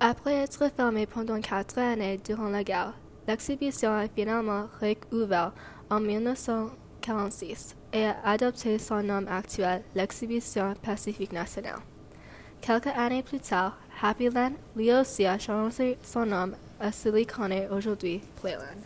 Après être fermée pendant quatre années durant la guerre, l'exhibition est finalement réouverte en 1946 et a adopté son nom actuel, l'exhibition Pacifique nationale. Quelques années plus tard, Happyland lui aussi a changé son nom à celui qu'on est aujourd'hui Playland.